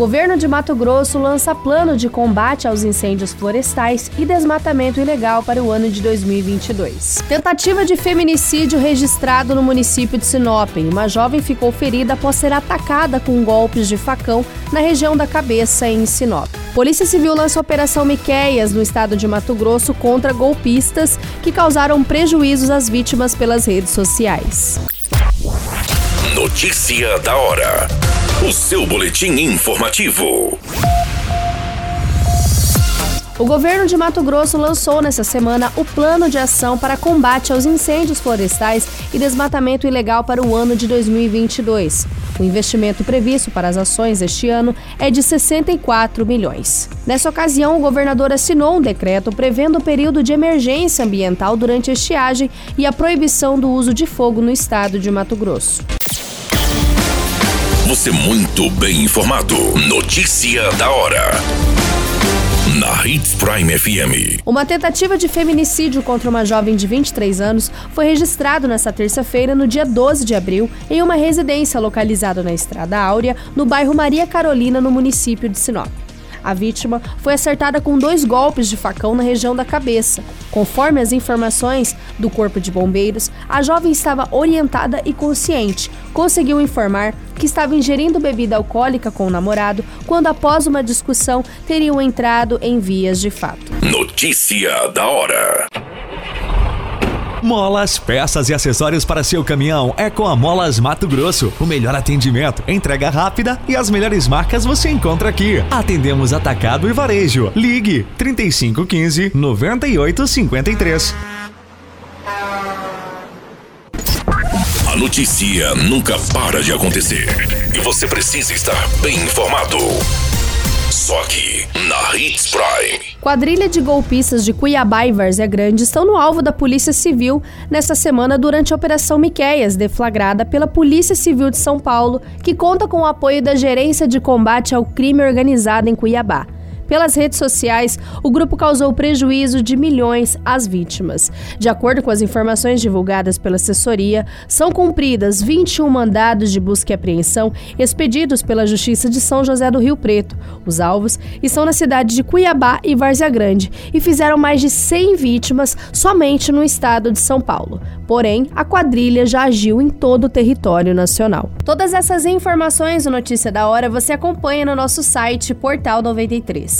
Governo de Mato Grosso lança plano de combate aos incêndios florestais e desmatamento ilegal para o ano de 2022. Tentativa de feminicídio registrado no município de Sinop. Uma jovem ficou ferida após ser atacada com golpes de facão na região da cabeça em Sinop. Polícia Civil lança Operação Miqueias no estado de Mato Grosso contra golpistas que causaram prejuízos às vítimas pelas redes sociais. Notícia da hora. O seu boletim informativo. O governo de Mato Grosso lançou nessa semana o Plano de Ação para Combate aos Incêndios Florestais e Desmatamento Ilegal para o ano de 2022. O investimento previsto para as ações este ano é de 64 milhões. Nessa ocasião, o governador assinou um decreto prevendo o período de emergência ambiental durante a estiagem e a proibição do uso de fogo no estado de Mato Grosso. Você muito bem informado. Notícia da hora. Na Hits Prime FM. Uma tentativa de feminicídio contra uma jovem de 23 anos foi registrado nesta terça-feira, no dia 12 de abril, em uma residência localizada na Estrada Áurea, no bairro Maria Carolina, no município de Sinop. A vítima foi acertada com dois golpes de facão na região da cabeça. Conforme as informações do Corpo de Bombeiros, a jovem estava orientada e consciente. Conseguiu informar que estava ingerindo bebida alcoólica com o namorado quando, após uma discussão, teriam entrado em vias de fato. Notícia da hora. Molas, peças e acessórios para seu caminhão é com a Molas Mato Grosso. O melhor atendimento, entrega rápida e as melhores marcas você encontra aqui. Atendemos atacado e varejo. Ligue 3515 9853. A notícia nunca para de acontecer e você precisa estar bem informado. Só aqui na Hits Prime. Quadrilha de golpistas de Cuiabá e Várzea Grande estão no alvo da Polícia Civil nesta semana durante a Operação Miqueias, deflagrada pela Polícia Civil de São Paulo, que conta com o apoio da Gerência de Combate ao Crime Organizado em Cuiabá. Pelas redes sociais, o grupo causou prejuízo de milhões às vítimas. De acordo com as informações divulgadas pela assessoria, são cumpridas 21 mandados de busca e apreensão expedidos pela Justiça de São José do Rio Preto. Os alvos estão na cidade de Cuiabá e Várzea Grande e fizeram mais de 100 vítimas somente no estado de São Paulo. Porém, a quadrilha já agiu em todo o território nacional. Todas essas informações do Notícia da Hora você acompanha no nosso site Portal 93.